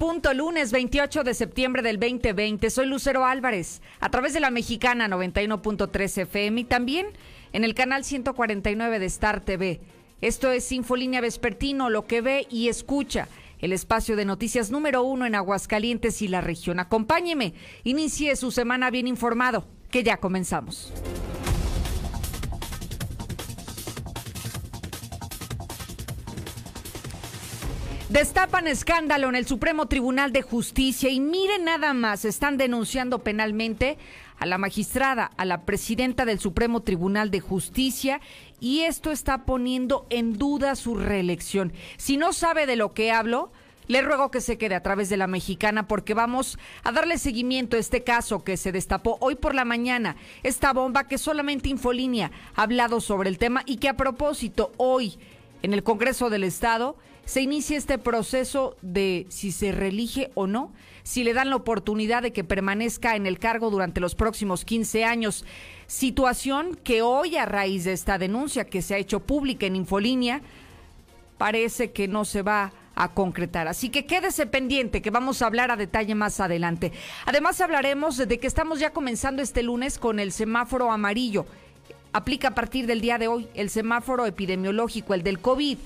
Punto, lunes 28 de septiembre del 2020. Soy Lucero Álvarez, a través de la mexicana 91.3 FM y también en el canal 149 de Star TV. Esto es Infolínea Vespertino, lo que ve y escucha. El espacio de noticias número uno en Aguascalientes y la región. Acompáñeme, inicie su semana bien informado, que ya comenzamos. Destapan escándalo en el Supremo Tribunal de Justicia y miren nada más, están denunciando penalmente a la magistrada, a la presidenta del Supremo Tribunal de Justicia y esto está poniendo en duda su reelección. Si no sabe de lo que hablo, le ruego que se quede a través de la mexicana porque vamos a darle seguimiento a este caso que se destapó hoy por la mañana. Esta bomba que solamente Infolínea ha hablado sobre el tema y que a propósito hoy en el Congreso del Estado se inicia este proceso de si se reelige o no, si le dan la oportunidad de que permanezca en el cargo durante los próximos 15 años. Situación que hoy a raíz de esta denuncia que se ha hecho pública en Infolínea, parece que no se va a concretar. Así que quédese pendiente, que vamos a hablar a detalle más adelante. Además hablaremos de que estamos ya comenzando este lunes con el semáforo amarillo. Aplica a partir del día de hoy el semáforo epidemiológico, el del COVID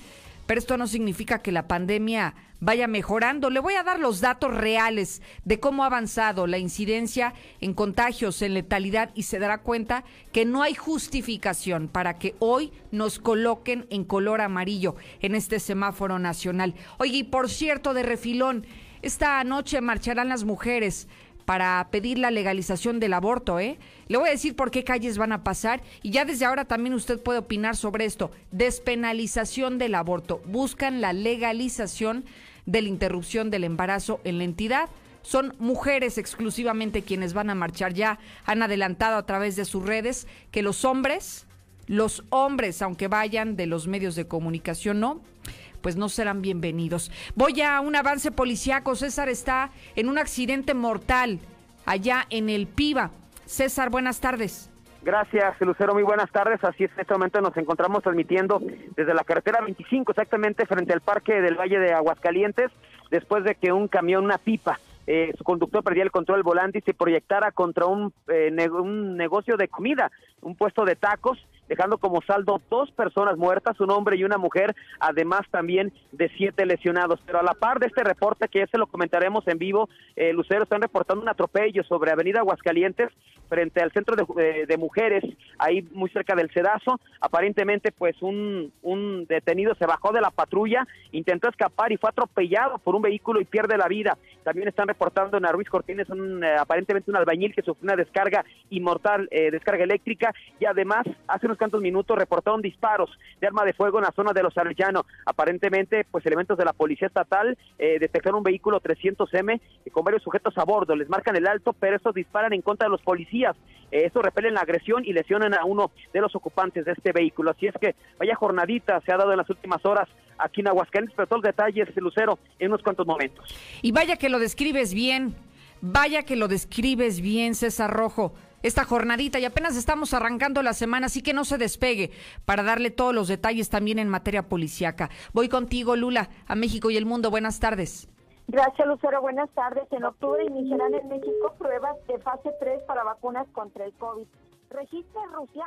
pero esto no significa que la pandemia vaya mejorando. Le voy a dar los datos reales de cómo ha avanzado la incidencia en contagios, en letalidad y se dará cuenta que no hay justificación para que hoy nos coloquen en color amarillo en este semáforo nacional. Oye, y por cierto, de refilón, esta noche marcharán las mujeres para pedir la legalización del aborto, ¿eh? Le voy a decir por qué calles van a pasar y ya desde ahora también usted puede opinar sobre esto. Despenalización del aborto. Buscan la legalización de la interrupción del embarazo en la entidad. Son mujeres exclusivamente quienes van a marchar. Ya han adelantado a través de sus redes que los hombres, los hombres, aunque vayan de los medios de comunicación, no, pues no serán bienvenidos. Voy a un avance policiaco. César está en un accidente mortal allá en el Piba. César, buenas tardes. Gracias, Lucero. Muy buenas tardes. Así es, en este momento nos encontramos transmitiendo desde la carretera 25, exactamente frente al Parque del Valle de Aguascalientes, después de que un camión, una pipa, eh, su conductor perdía el control volante y se proyectara contra un, eh, un negocio de comida, un puesto de tacos dejando como saldo dos personas muertas, un hombre y una mujer, además también de siete lesionados. Pero a la par de este reporte, que ya se lo comentaremos en vivo, eh, Lucero están reportando un atropello sobre Avenida Aguascalientes frente al centro de, eh, mujeres, ahí muy cerca del Cedazo. Aparentemente, pues un, un detenido se bajó de la patrulla, intentó escapar y fue atropellado por un vehículo y pierde la vida. También están reportando en Ruiz Cortines un, eh, aparentemente un albañil que sufrió una descarga inmortal, descarga eléctrica, y además hace unos cuantos minutos reportaron disparos de arma de fuego en la zona de Los Arellano. Aparentemente, pues elementos de la Policía Estatal eh, detectaron un vehículo 300M con varios sujetos a bordo. Les marcan el alto, pero estos disparan en contra de los policías. Eh, estos repelen la agresión y lesionan a uno de los ocupantes de este vehículo. Así es que vaya jornadita se ha dado en las últimas horas aquí en Aguascalientes, pero todos los detalles, Lucero, en unos cuantos momentos. Y vaya que lo describes bien. Vaya que lo describes bien, César Rojo esta jornadita y apenas estamos arrancando la semana, así que no se despegue para darle todos los detalles también en materia policiaca. Voy contigo, Lula, a México y el mundo. Buenas tardes. Gracias, Lucero. Buenas tardes. En octubre iniciarán en México pruebas de fase 3 para vacunas contra el COVID. Registra en Rusia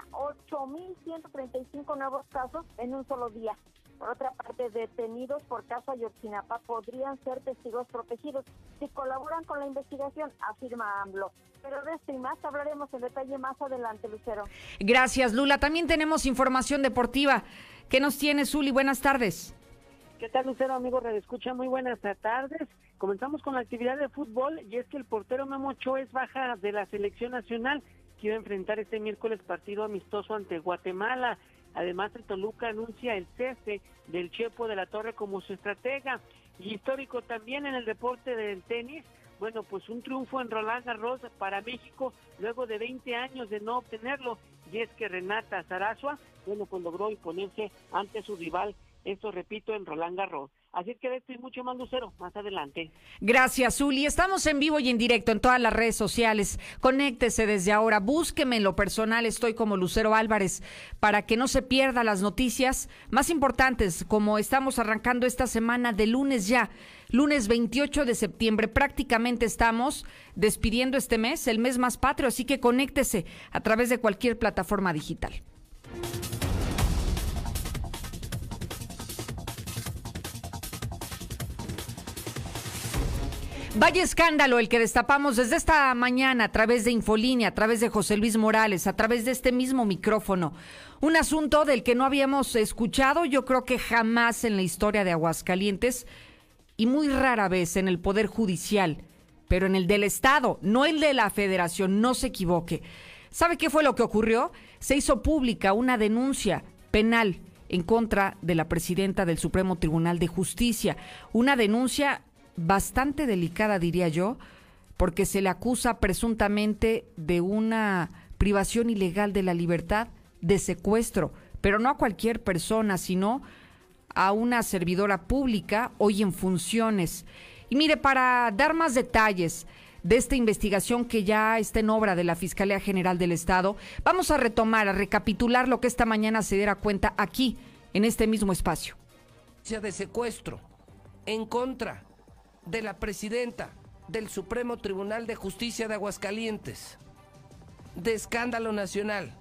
8.135 nuevos casos en un solo día. Por otra parte, detenidos por caso Ayotzinapa podrían ser testigos protegidos si colaboran con la investigación, afirma AMLO. Pero de esto y más hablaremos en detalle más adelante, Lucero. Gracias, Lula. También tenemos información deportiva. ¿Qué nos tiene, Zuli? Buenas tardes. ¿Qué tal, Lucero, amigo Escucha? Muy buenas tardes. Comenzamos con la actividad de fútbol y es que el portero Memo Ochoa es baja de la selección nacional que iba a enfrentar este miércoles partido amistoso ante Guatemala. Además, el Toluca anuncia el cese del Chepo de la Torre como su estratega. Y histórico también en el deporte del tenis. Bueno, pues un triunfo en Roland Garros para México luego de 20 años de no obtenerlo. Y es que Renata Zarazua, bueno, pues logró imponerse ante su rival, esto repito, en Roland Garros. Así que esto y mucho más lucero más adelante. Gracias, Zuli. Estamos en vivo y en directo en todas las redes sociales. Conéctese desde ahora. Búsqueme en lo personal. Estoy como Lucero Álvarez para que no se pierda las noticias más importantes, como estamos arrancando esta semana de lunes ya. Lunes 28 de septiembre. Prácticamente estamos despidiendo este mes, el mes más patrio. Así que conéctese a través de cualquier plataforma digital. Vaya escándalo el que destapamos desde esta mañana a través de Infolínea, a través de José Luis Morales, a través de este mismo micrófono. Un asunto del que no habíamos escuchado, yo creo que jamás en la historia de Aguascalientes y muy rara vez en el Poder Judicial, pero en el del Estado, no el de la Federación, no se equivoque. ¿Sabe qué fue lo que ocurrió? Se hizo pública una denuncia penal en contra de la presidenta del Supremo Tribunal de Justicia, una denuncia bastante delicada, diría yo, porque se le acusa presuntamente de una privación ilegal de la libertad, de secuestro, pero no a cualquier persona, sino a una servidora pública hoy en funciones. Y mire, para dar más detalles de esta investigación que ya está en obra de la Fiscalía General del Estado, vamos a retomar, a recapitular lo que esta mañana se diera cuenta aquí, en este mismo espacio. De secuestro en contra de la presidenta del Supremo Tribunal de Justicia de Aguascalientes, de escándalo nacional,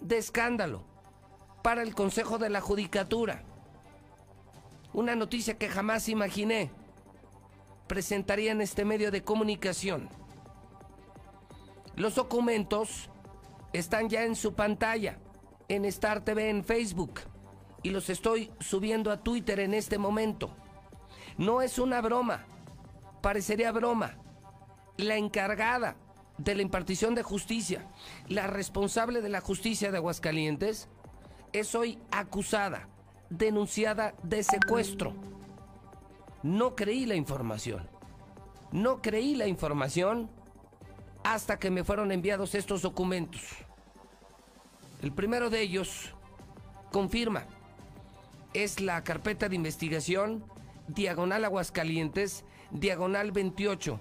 de escándalo para el Consejo de la Judicatura. Una noticia que jamás imaginé presentaría en este medio de comunicación. Los documentos están ya en su pantalla, en Star TV, en Facebook, y los estoy subiendo a Twitter en este momento. No es una broma, parecería broma. La encargada de la impartición de justicia, la responsable de la justicia de Aguascalientes, es hoy acusada, denunciada de secuestro. No creí la información. No creí la información hasta que me fueron enviados estos documentos. El primero de ellos confirma, es la carpeta de investigación diagonal Aguascalientes, diagonal 28,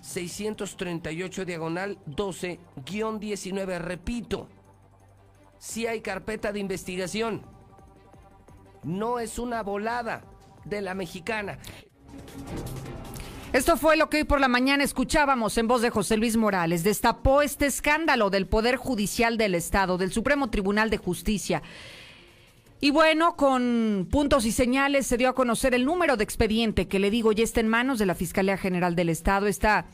638, diagonal 12, guion 19. Repito, si hay carpeta de investigación. No es una volada de la mexicana. Esto fue lo que hoy por la mañana escuchábamos en voz de José Luis Morales. Destapó este escándalo del Poder Judicial del Estado, del Supremo Tribunal de Justicia. Y bueno, con puntos y señales se dio a conocer el número de expediente que le digo ya está en manos de la Fiscalía General del Estado. Esta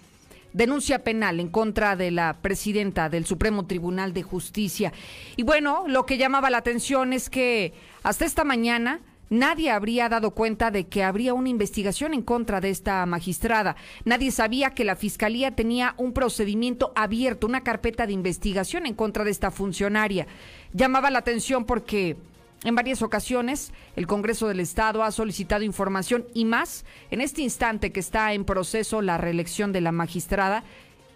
denuncia penal en contra de la presidenta del Supremo Tribunal de Justicia. Y bueno, lo que llamaba la atención es que hasta esta mañana nadie habría dado cuenta de que habría una investigación en contra de esta magistrada. Nadie sabía que la Fiscalía tenía un procedimiento abierto, una carpeta de investigación en contra de esta funcionaria. Llamaba la atención porque en varias ocasiones, el Congreso del Estado ha solicitado información y más en este instante que está en proceso la reelección de la magistrada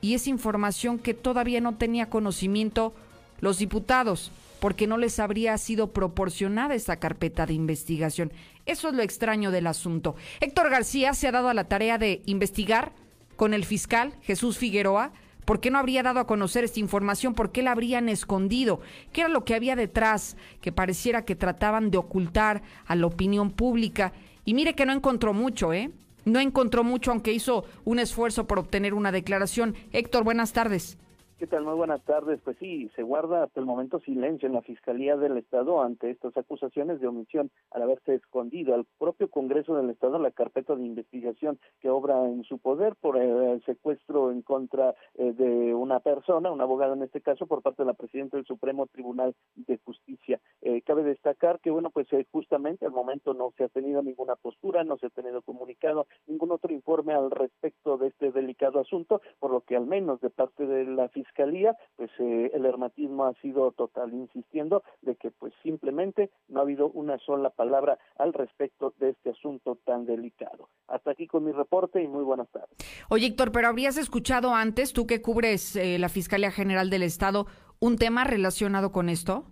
y es información que todavía no tenía conocimiento los diputados porque no les habría sido proporcionada esta carpeta de investigación. Eso es lo extraño del asunto. Héctor García se ha dado a la tarea de investigar con el fiscal Jesús Figueroa ¿Por qué no habría dado a conocer esta información? ¿Por qué la habrían escondido? ¿Qué era lo que había detrás que pareciera que trataban de ocultar a la opinión pública? Y mire que no encontró mucho, ¿eh? No encontró mucho, aunque hizo un esfuerzo por obtener una declaración. Héctor, buenas tardes. ¿Qué tal? Muy buenas tardes. Pues sí, se guarda hasta el momento silencio en la Fiscalía del Estado ante estas acusaciones de omisión al haberse escondido al propio Congreso del Estado la carpeta de investigación que obra en su poder por el secuestro en contra eh, de una persona, un abogado en este caso, por parte de la presidenta del Supremo Tribunal de Justicia. Eh, cabe destacar que, bueno, pues eh, justamente al momento no se ha tenido ninguna postura, no se ha tenido comunicado ningún otro informe al respecto de este delicado asunto, por lo que al menos de parte de la Fiscalía fiscalía, pues eh, el hermatismo ha sido total, insistiendo de que pues simplemente no ha habido una sola palabra al respecto de este asunto tan delicado. Hasta aquí con mi reporte y muy buenas tardes. Oye, Héctor, pero habrías escuchado antes, tú que cubres eh, la Fiscalía General del Estado, un tema relacionado con esto?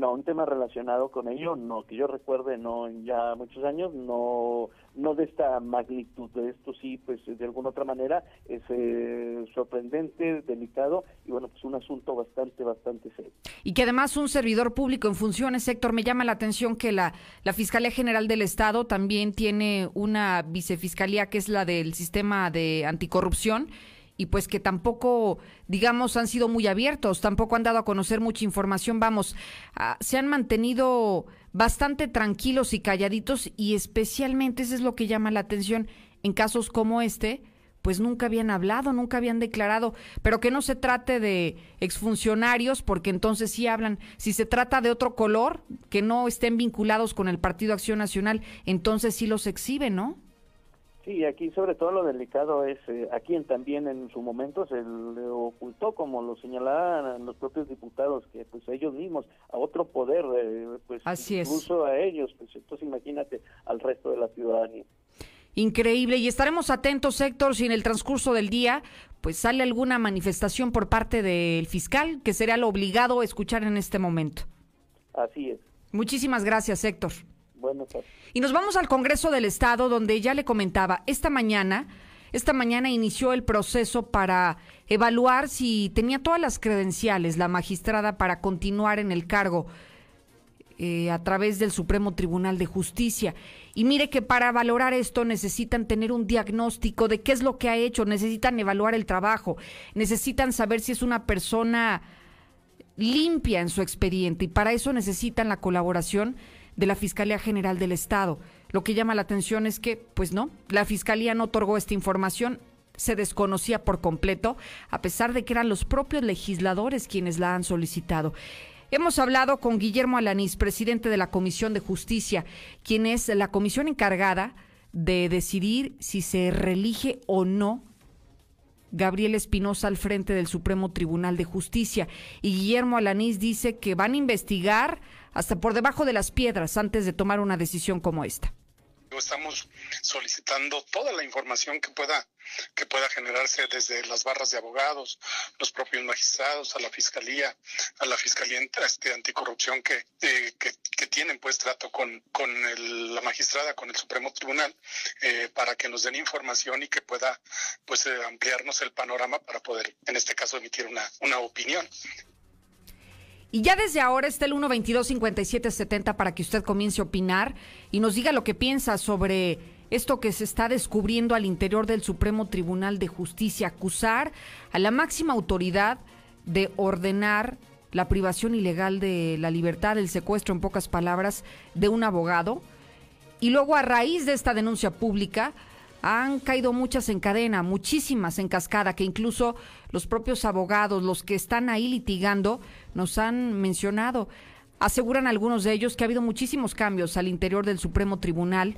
No, un tema relacionado con ello, no, que yo recuerde, no, ya muchos años, no, no de esta magnitud, de esto sí, pues de alguna otra manera es eh, sorprendente, delicado y bueno, pues un asunto bastante, bastante serio. Y que además un servidor público en funciones, sector me llama la atención que la, la Fiscalía General del Estado también tiene una vicefiscalía que es la del sistema de anticorrupción y pues que tampoco, digamos, han sido muy abiertos, tampoco han dado a conocer mucha información, vamos, ah, se han mantenido bastante tranquilos y calladitos y especialmente eso es lo que llama la atención en casos como este, pues nunca habían hablado, nunca habían declarado, pero que no se trate de exfuncionarios, porque entonces sí hablan, si se trata de otro color, que no estén vinculados con el Partido Acción Nacional, entonces sí los exhiben, ¿no? Sí, aquí sobre todo lo delicado es eh, a quien también en su momento se le ocultó, como lo señalaban los propios diputados, que pues ellos mismos a otro poder, eh, pues Así incluso a ellos, pues entonces imagínate al resto de la ciudadanía. Increíble. Y estaremos atentos, Héctor, si en el transcurso del día pues sale alguna manifestación por parte del fiscal, que sería lo obligado a escuchar en este momento. Así es. Muchísimas gracias, Héctor. Tardes. Y nos vamos al Congreso del Estado, donde ya le comentaba, esta mañana, esta mañana inició el proceso para evaluar si tenía todas las credenciales la magistrada para continuar en el cargo eh, a través del Supremo Tribunal de Justicia. Y mire que para valorar esto necesitan tener un diagnóstico de qué es lo que ha hecho, necesitan evaluar el trabajo, necesitan saber si es una persona limpia en su expediente y para eso necesitan la colaboración de la Fiscalía General del Estado. Lo que llama la atención es que, pues no, la Fiscalía no otorgó esta información, se desconocía por completo, a pesar de que eran los propios legisladores quienes la han solicitado. Hemos hablado con Guillermo Alanís, presidente de la Comisión de Justicia, quien es la comisión encargada de decidir si se reelige o no Gabriel Espinosa al frente del Supremo Tribunal de Justicia. Y Guillermo Alanís dice que van a investigar hasta por debajo de las piedras antes de tomar una decisión como esta. Estamos solicitando toda la información que pueda que pueda generarse desde las barras de abogados, los propios magistrados, a la fiscalía, a la fiscalía este, anticorrupción que, eh, que, tienen pues trato con, con la magistrada, con el Supremo Tribunal, eh, para que nos den información y que pueda pues eh, ampliarnos el panorama para poder, en este caso, emitir una, una opinión. Y ya desde ahora está el 122-5770 para que usted comience a opinar y nos diga lo que piensa sobre esto que se está descubriendo al interior del Supremo Tribunal de Justicia, acusar a la máxima autoridad de ordenar la privación ilegal de la libertad, el secuestro, en pocas palabras, de un abogado. Y luego, a raíz de esta denuncia pública, han caído muchas en cadena, muchísimas en cascada, que incluso los propios abogados, los que están ahí litigando, nos han mencionado. Aseguran algunos de ellos que ha habido muchísimos cambios al interior del Supremo Tribunal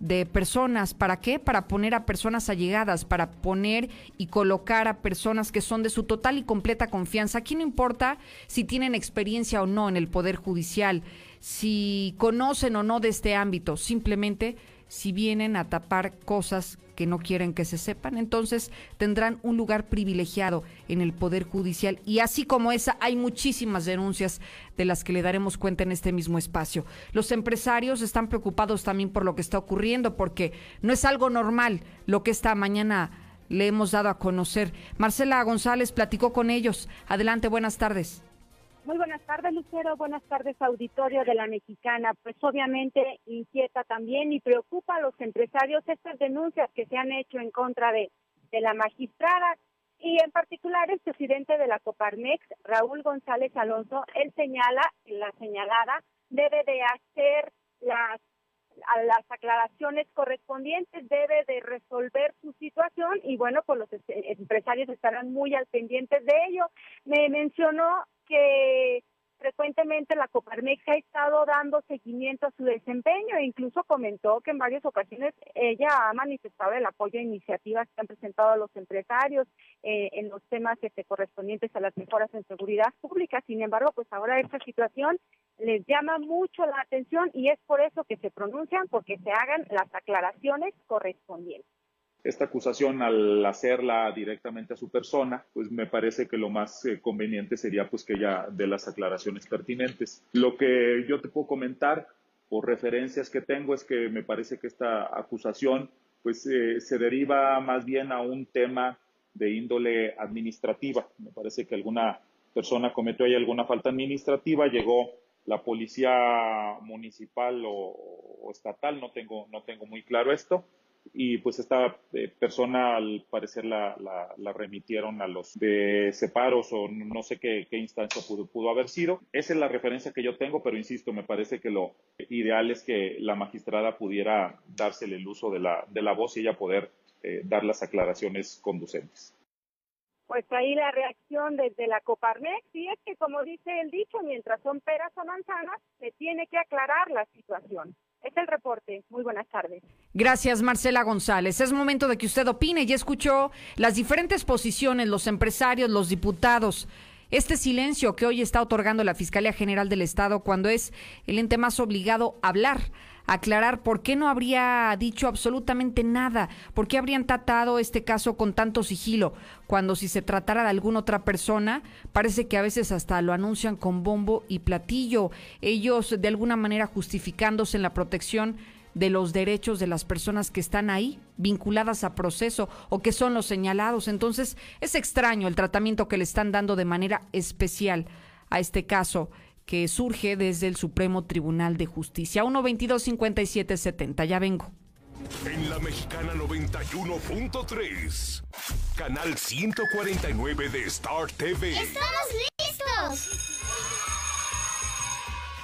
de personas. ¿Para qué? Para poner a personas allegadas, para poner y colocar a personas que son de su total y completa confianza. Aquí no importa si tienen experiencia o no en el Poder Judicial, si conocen o no de este ámbito, simplemente si vienen a tapar cosas que no quieren que se sepan, entonces tendrán un lugar privilegiado en el Poder Judicial. Y así como esa, hay muchísimas denuncias de las que le daremos cuenta en este mismo espacio. Los empresarios están preocupados también por lo que está ocurriendo, porque no es algo normal lo que esta mañana le hemos dado a conocer. Marcela González platicó con ellos. Adelante, buenas tardes. Muy buenas tardes, Lucero. Buenas tardes, auditorio de la Mexicana. Pues obviamente inquieta también y preocupa a los empresarios estas denuncias que se han hecho en contra de, de la magistrada y en particular el presidente de la Coparmex, Raúl González Alonso, él señala, la señalada debe de hacer las las aclaraciones correspondientes, debe de resolver su situación y bueno, pues los empresarios estarán muy al pendiente de ello. Me mencionó que frecuentemente la Coparmex ha estado dando seguimiento a su desempeño e incluso comentó que en varias ocasiones ella ha manifestado el apoyo a iniciativas que han presentado los empresarios eh, en los temas este, correspondientes a las mejoras en seguridad pública. Sin embargo, pues ahora esta situación les llama mucho la atención y es por eso que se pronuncian, porque se hagan las aclaraciones correspondientes esta acusación al hacerla directamente a su persona, pues me parece que lo más eh, conveniente sería pues que ella dé las aclaraciones pertinentes. Lo que yo te puedo comentar por referencias que tengo es que me parece que esta acusación pues eh, se deriva más bien a un tema de índole administrativa. Me parece que alguna persona cometió ahí alguna falta administrativa, llegó la policía municipal o, o estatal, no tengo, no tengo muy claro esto, y pues esta eh, persona al parecer la, la, remitieron a los de separos o no sé qué, qué instancia pudo, pudo, haber sido. Esa es la referencia que yo tengo, pero insisto, me parece que lo ideal es que la magistrada pudiera dársele el uso de la, de la voz y ella poder eh, dar las aclaraciones conducentes. Pues ahí la reacción desde la Coparmex, y es que como dice el dicho, mientras son peras o manzanas, se tiene que aclarar la situación. Es el reporte. Muy buenas tardes. Gracias, Marcela González. Es momento de que usted opine. Ya escuchó las diferentes posiciones, los empresarios, los diputados. Este silencio que hoy está otorgando la Fiscalía General del Estado cuando es el ente más obligado a hablar aclarar por qué no habría dicho absolutamente nada, por qué habrían tratado este caso con tanto sigilo, cuando si se tratara de alguna otra persona, parece que a veces hasta lo anuncian con bombo y platillo, ellos de alguna manera justificándose en la protección de los derechos de las personas que están ahí, vinculadas a proceso o que son los señalados. Entonces, es extraño el tratamiento que le están dando de manera especial a este caso que surge desde el Supremo Tribunal de Justicia. 1-22-57-70. Ya vengo. En la Mexicana 91.3, canal 149 de Star TV. ¡Estamos listos!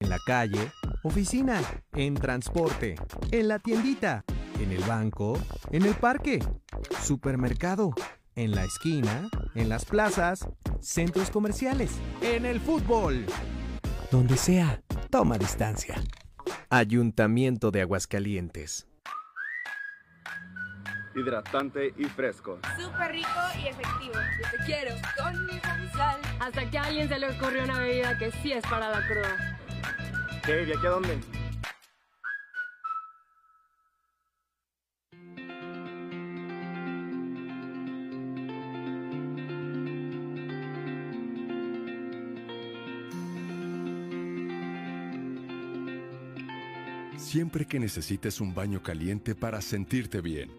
En la calle, oficina, en transporte, en la tiendita, en el banco, en el parque, supermercado, en la esquina, en las plazas, centros comerciales, en el fútbol. Donde sea, toma distancia. Ayuntamiento de Aguascalientes. Hidratante y fresco. Súper rico y efectivo. Yo te quiero con mi sal. Hasta que a alguien se le ocurrió una bebida que sí es para la cruda. ¿Qué? ¿Y aquí a dónde? Siempre que necesites un baño caliente para sentirte bien.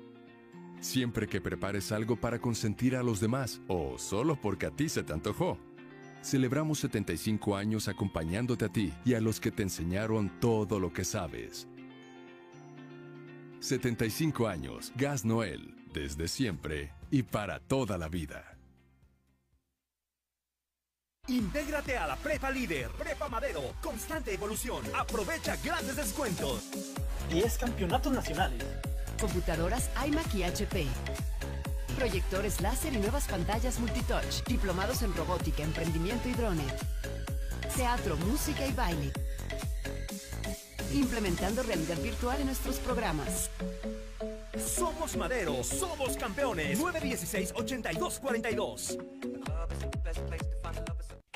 Siempre que prepares algo para consentir a los demás o solo porque a ti se te antojó. Celebramos 75 años acompañándote a ti y a los que te enseñaron todo lo que sabes. 75 años, Gas Noel, desde siempre y para toda la vida. Intégrate a la Prepa Líder, Prepa Madero, constante evolución. Aprovecha grandes descuentos. 10 campeonatos nacionales. Computadoras iMac y HP proyectores láser y nuevas pantallas multitouch, diplomados en robótica, emprendimiento y drone, teatro, música y baile, implementando realidad virtual en nuestros programas. Somos Madero, somos campeones. 916-8242.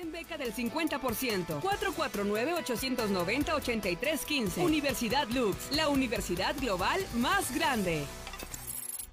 con beca del 50%. 449-890-8315. Universidad Lux, la universidad global más grande.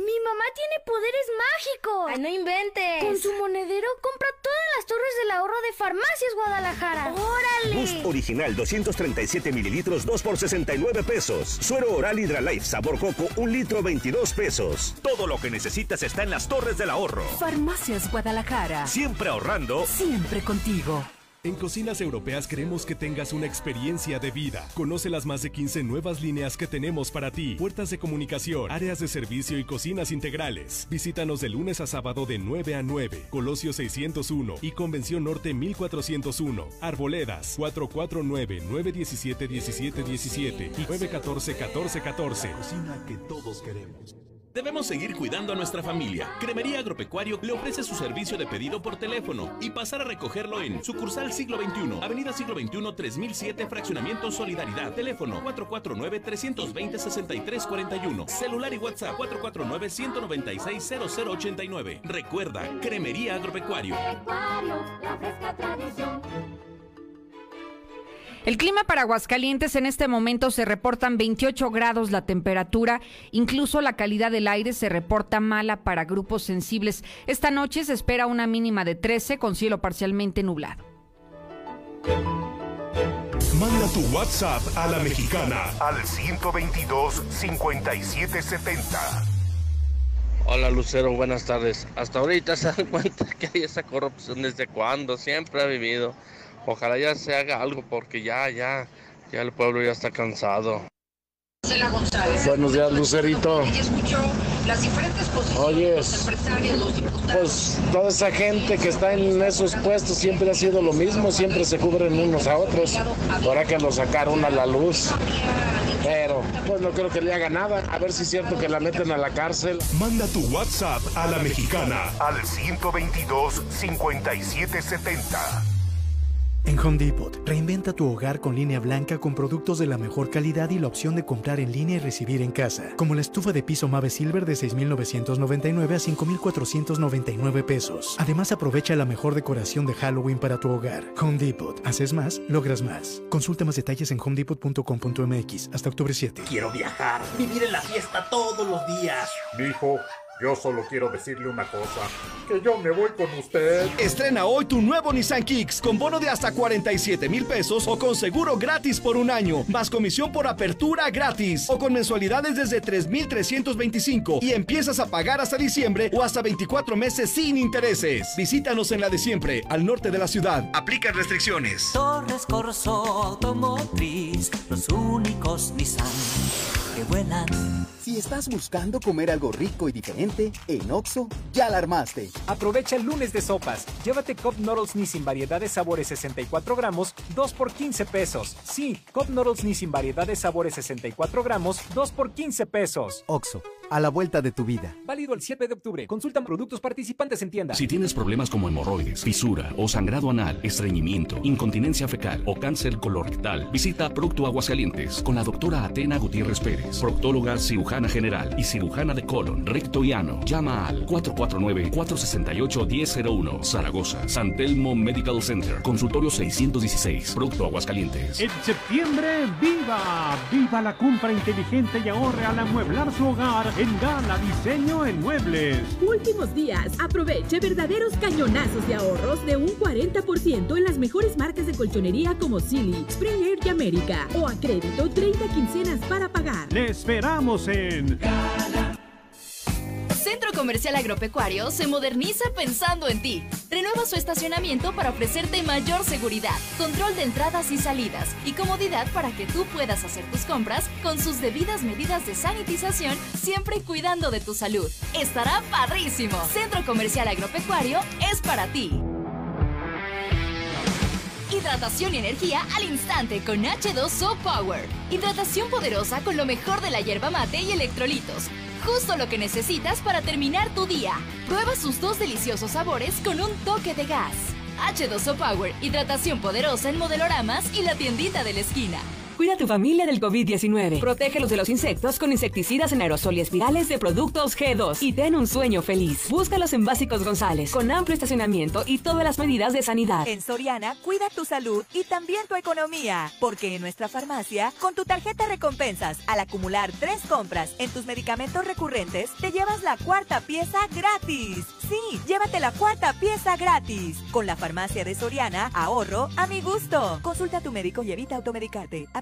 ¡Mi mamá tiene poderes mágicos! ¡Ay, no inventes! Con su monedero compra todas las torres del ahorro de Farmacias Guadalajara. ¡Órale! Boost original 237 mililitros 2 por 69 pesos. Suero oral Hidralife sabor coco 1 litro 22 pesos. Todo lo que necesitas está en las torres del ahorro. Farmacias Guadalajara. Siempre ahorrando. Siempre contigo. En Cocinas Europeas queremos que tengas una experiencia de vida. Conoce las más de 15 nuevas líneas que tenemos para ti. Puertas de comunicación, áreas de servicio y cocinas integrales. Visítanos de lunes a sábado de 9 a 9. Colosio 601 y Convención Norte 1401. Arboledas 449-917-1717 y 914-1414. Cocina que todos queremos. Debemos seguir cuidando a nuestra familia. Cremería Agropecuario le ofrece su servicio de pedido por teléfono y pasar a recogerlo en sucursal Siglo XXI, Avenida Siglo XXI 3007, Fraccionamiento Solidaridad. Teléfono 449-320-6341. Celular y WhatsApp 449-196-0089. Recuerda, Cremería Agropecuario. El clima para Aguascalientes en este momento se reportan 28 grados la temperatura, incluso la calidad del aire se reporta mala para grupos sensibles. Esta noche se espera una mínima de 13 con cielo parcialmente nublado. Manda tu WhatsApp a la mexicana al 122-5770. Hola Lucero, buenas tardes. Hasta ahorita se dan cuenta que hay esa corrupción desde cuando siempre ha vivido. Ojalá ya se haga algo porque ya, ya, ya el pueblo ya está cansado. Buenos días, Lucerito. Oye, pues toda esa gente que está en esos puestos siempre ha sido lo mismo, siempre se cubren unos a otros. Ahora que lo sacaron a la luz. Pero, pues no creo que le haga nada. A ver si es cierto que la meten a la cárcel. Manda tu WhatsApp a la mexicana al 122-5770. En Home Depot, reinventa tu hogar con línea blanca con productos de la mejor calidad y la opción de comprar en línea y recibir en casa, como la estufa de piso Mave Silver de 6,999 a 5,499 pesos. Además, aprovecha la mejor decoración de Halloween para tu hogar. Home Depot, haces más, logras más. Consulta más detalles en homedepot.com.mx hasta octubre 7. Quiero viajar, vivir en la fiesta todos los días. Mijo, yo solo quiero decirle una cosa, que yo me voy con usted. Estrena hoy tu nuevo Nissan Kicks con bono de hasta 47 mil pesos o con seguro gratis por un año, más comisión por apertura gratis o con mensualidades desde 3,325 y empiezas a pagar hasta diciembre o hasta 24 meses sin intereses. Visítanos en la de siempre, al norte de la ciudad. Aplican restricciones. Torres Corso Automotriz, los únicos Nissan que vuelan. Si estás buscando comer algo rico y diferente, en Oxo ya la armaste. Aprovecha el lunes de sopas. Llévate Cup Noodles Nissin variedad de sabores 64 gramos, 2 por 15 pesos. Sí, Cup Noodles Nissin variedad de sabores 64 gramos, 2 por 15 pesos. Oxo, a la vuelta de tu vida. Válido el 7 de octubre. Consultan productos participantes en tienda. Si tienes problemas como hemorroides, fisura o sangrado anal, estreñimiento, incontinencia fecal o cáncer colorectal, visita Procto Aguascalientes con la doctora Atena Gutiérrez Pérez, proctóloga cirujana general y cirujana de colon, recto y ano. Llama al 449-468-1001, Zaragoza, San Telmo Medical Center, consultorio 616, Producto Aguascalientes. En septiembre, ¡viva! ¡Viva la compra inteligente y ahorre al amueblar su hogar en Gala Diseño en Muebles! Últimos días, aproveche verdaderos cañonazos de ahorros de un 40% en las mejores marcas de colchonería como Silly, Spring Air y América. O a crédito 30 quincenas para pagar. ¡Le esperamos en Centro Comercial Agropecuario se moderniza pensando en ti. Renueva su estacionamiento para ofrecerte mayor seguridad, control de entradas y salidas y comodidad para que tú puedas hacer tus compras con sus debidas medidas de sanitización, siempre cuidando de tu salud. Estará padrísimo. Centro Comercial Agropecuario es para ti. hidratación y energía al instante con H2O Power. Hidratación poderosa con lo mejor de la hierba mate y electrolitos. Justo lo que necesitas para terminar tu día. Prueba sus dos deliciosos sabores con un toque de gas. H2O Power, hidratación poderosa en modeloramas y la tiendita de la esquina. Cuida a tu familia del COVID-19. Protégelos de los insectos con insecticidas en aerosol y espirales de productos G2 y ten un sueño feliz. Búscalos en Básicos González, con amplio estacionamiento y todas las medidas de sanidad. En Soriana, cuida tu salud y también tu economía, porque en nuestra farmacia, con tu tarjeta recompensas, al acumular tres compras en tus medicamentos recurrentes, te llevas la cuarta pieza gratis. Sí, llévate la cuarta pieza gratis. Con la farmacia de Soriana, ahorro a mi gusto. Consulta a tu médico y evita automedicarte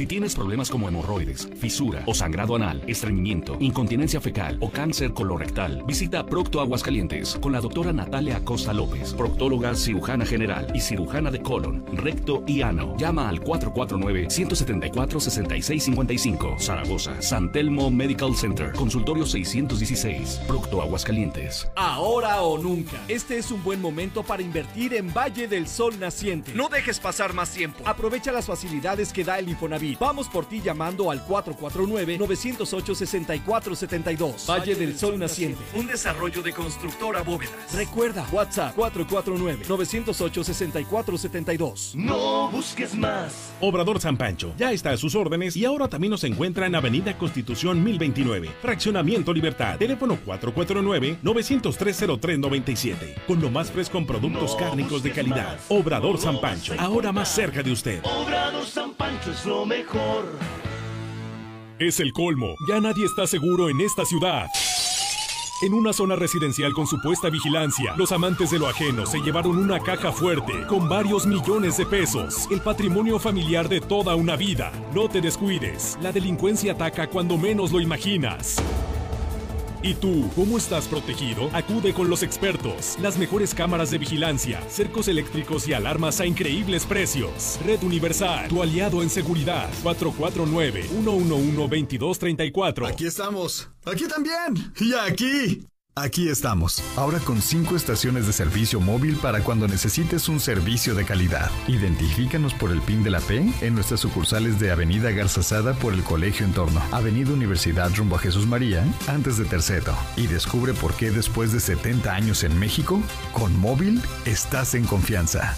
Si tienes problemas como hemorroides, fisura o sangrado anal, estreñimiento, incontinencia fecal o cáncer colorectal, visita Procto Aguascalientes con la doctora Natalia Acosta López, proctóloga cirujana general y cirujana de colon, recto y ano. Llama al 449-174-6655. Zaragoza, San Telmo Medical Center, consultorio 616, Procto Aguascalientes. Ahora o nunca. Este es un buen momento para invertir en Valle del Sol Naciente. No dejes pasar más tiempo. Aprovecha las facilidades que da el Infonavit. Vamos por ti llamando al 449-908-6472. Valle del Sol Naciente. Un desarrollo de constructora bóvedas. Recuerda, WhatsApp 449-908-6472. No busques más. Obrador San Pancho ya está a sus órdenes y ahora también nos encuentra en Avenida Constitución 1029, Fraccionamiento Libertad, teléfono 449-903-0397, con lo más fresco en productos cárnicos de calidad. Obrador San Pancho, ahora más cerca de usted. Obrador San Pancho es lo mejor. Es el colmo. Ya nadie está seguro en esta ciudad. En una zona residencial con supuesta vigilancia, los amantes de lo ajeno se llevaron una caja fuerte con varios millones de pesos, el patrimonio familiar de toda una vida. No te descuides, la delincuencia ataca cuando menos lo imaginas. ¿Y tú, cómo estás protegido? Acude con los expertos. Las mejores cámaras de vigilancia, cercos eléctricos y alarmas a increíbles precios. Red Universal, tu aliado en seguridad. 449-111-2234. Aquí estamos. Aquí también. Y aquí. Aquí estamos, ahora con cinco estaciones de servicio móvil para cuando necesites un servicio de calidad. Identifícanos por el PIN de la P en nuestras sucursales de Avenida Garzazada por el Colegio Entorno, Avenida Universidad rumbo a Jesús María, antes de Terceto. Y descubre por qué después de 70 años en México, con móvil estás en confianza.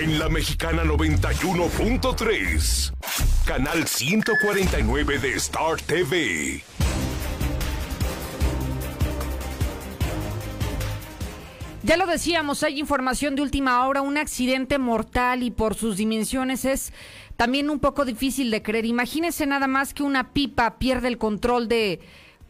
En la Mexicana 91.3, canal 149 de Star TV. Ya lo decíamos, hay información de última hora, un accidente mortal y por sus dimensiones es también un poco difícil de creer. Imagínese nada más que una pipa pierde el control de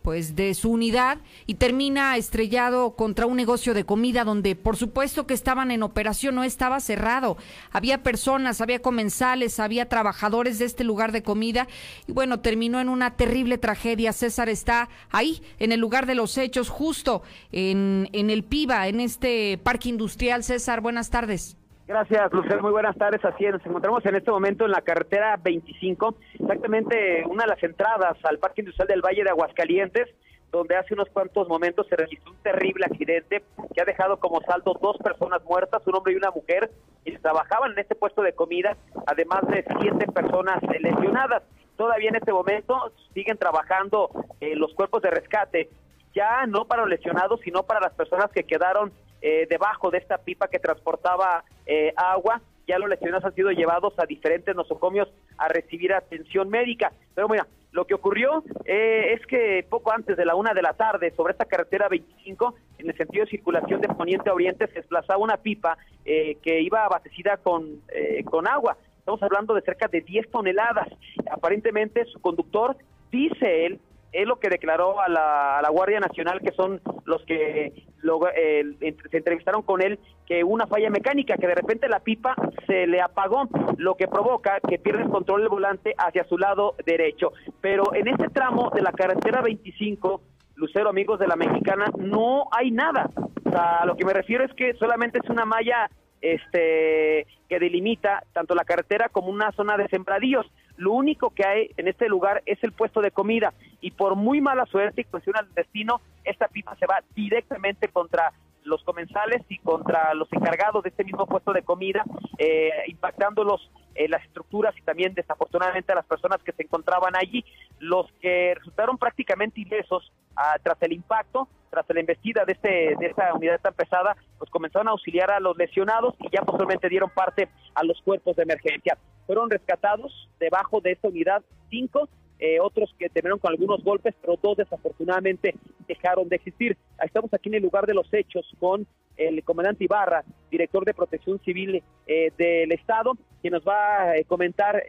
pues de su unidad y termina estrellado contra un negocio de comida donde por supuesto que estaban en operación, no estaba cerrado. Había personas, había comensales, había trabajadores de este lugar de comida y bueno, terminó en una terrible tragedia. César está ahí, en el lugar de los hechos, justo en, en el PIBA, en este parque industrial. César, buenas tardes. Gracias, Lucero. Muy buenas tardes. Así es, nos encontramos en este momento en la carretera 25, exactamente una de las entradas al Parque Industrial del Valle de Aguascalientes, donde hace unos cuantos momentos se registró un terrible accidente que ha dejado como saldo dos personas muertas, un hombre y una mujer, y trabajaban en este puesto de comida, además de siete personas lesionadas. Todavía en este momento siguen trabajando eh, los cuerpos de rescate, ya no para los lesionados, sino para las personas que quedaron eh, debajo de esta pipa que transportaba eh, agua. Ya los lesionados han sido llevados a diferentes nosocomios a recibir atención médica. Pero mira, lo que ocurrió eh, es que poco antes de la una de la tarde, sobre esta carretera 25, en el sentido de circulación de poniente a oriente, se desplazaba una pipa que iba abastecida con, con agua. Estamos hablando de cerca de 10 toneladas. Aparentemente su conductor, dice él, es lo que declaró a la, a la Guardia Nacional, que son los que luego se entrevistaron con él que una falla mecánica, que de repente la pipa se le apagó, lo que provoca que pierde el control del volante hacia su lado derecho. Pero en este tramo de la carretera 25, Lucero, amigos de la mexicana, no hay nada. O sea, a lo que me refiero es que solamente es una malla este que delimita tanto la carretera como una zona de sembradíos. Lo único que hay en este lugar es el puesto de comida. Y por muy mala suerte y cuestión al destino, esta pipa se va directamente contra los comensales y contra los encargados de este mismo puesto de comida, eh, impactando los, eh, las estructuras y también desafortunadamente a las personas que se encontraban allí. Los que resultaron prácticamente ilesos ah, tras el impacto, tras la embestida de, este, de esta unidad tan pesada, pues comenzaron a auxiliar a los lesionados y ya posteriormente dieron parte a los cuerpos de emergencia. Fueron rescatados debajo de esta unidad cinco eh, otros que terminaron con algunos golpes, pero dos desafortunadamente dejaron de existir. Estamos aquí en el lugar de los hechos con el comandante Ibarra, director de Protección Civil eh, del Estado, que nos va a eh, comentar,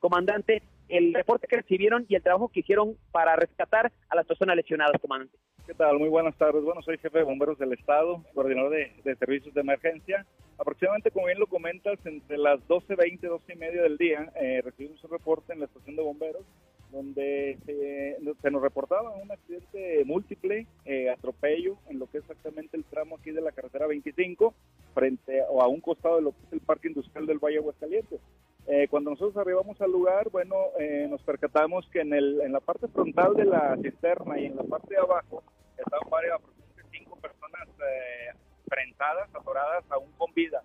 comandante, el reporte que recibieron y el trabajo que hicieron para rescatar a las personas lesionadas, comandante. ¿Qué tal? Muy buenas tardes. Bueno, soy jefe de bomberos del Estado, coordinador de, servicios de emergencia. Aproximadamente, como bien lo comentas, entre las 12.20 y 12 y media del día recibimos un reporte en la estación de bomberos donde se, nos reportaba un accidente múltiple, eh, atropello, en lo que es exactamente el tramo aquí de la carretera 25, frente o a un costado de lo que es el parque industrial del Valle Aguascalientes. Eh, cuando nosotros arribamos al lugar, bueno, eh, nos percatamos que en, el, en la parte frontal de la cisterna y en la parte de abajo estaban varias, aproximadamente cinco personas eh, prensadas, atoradas aún con vida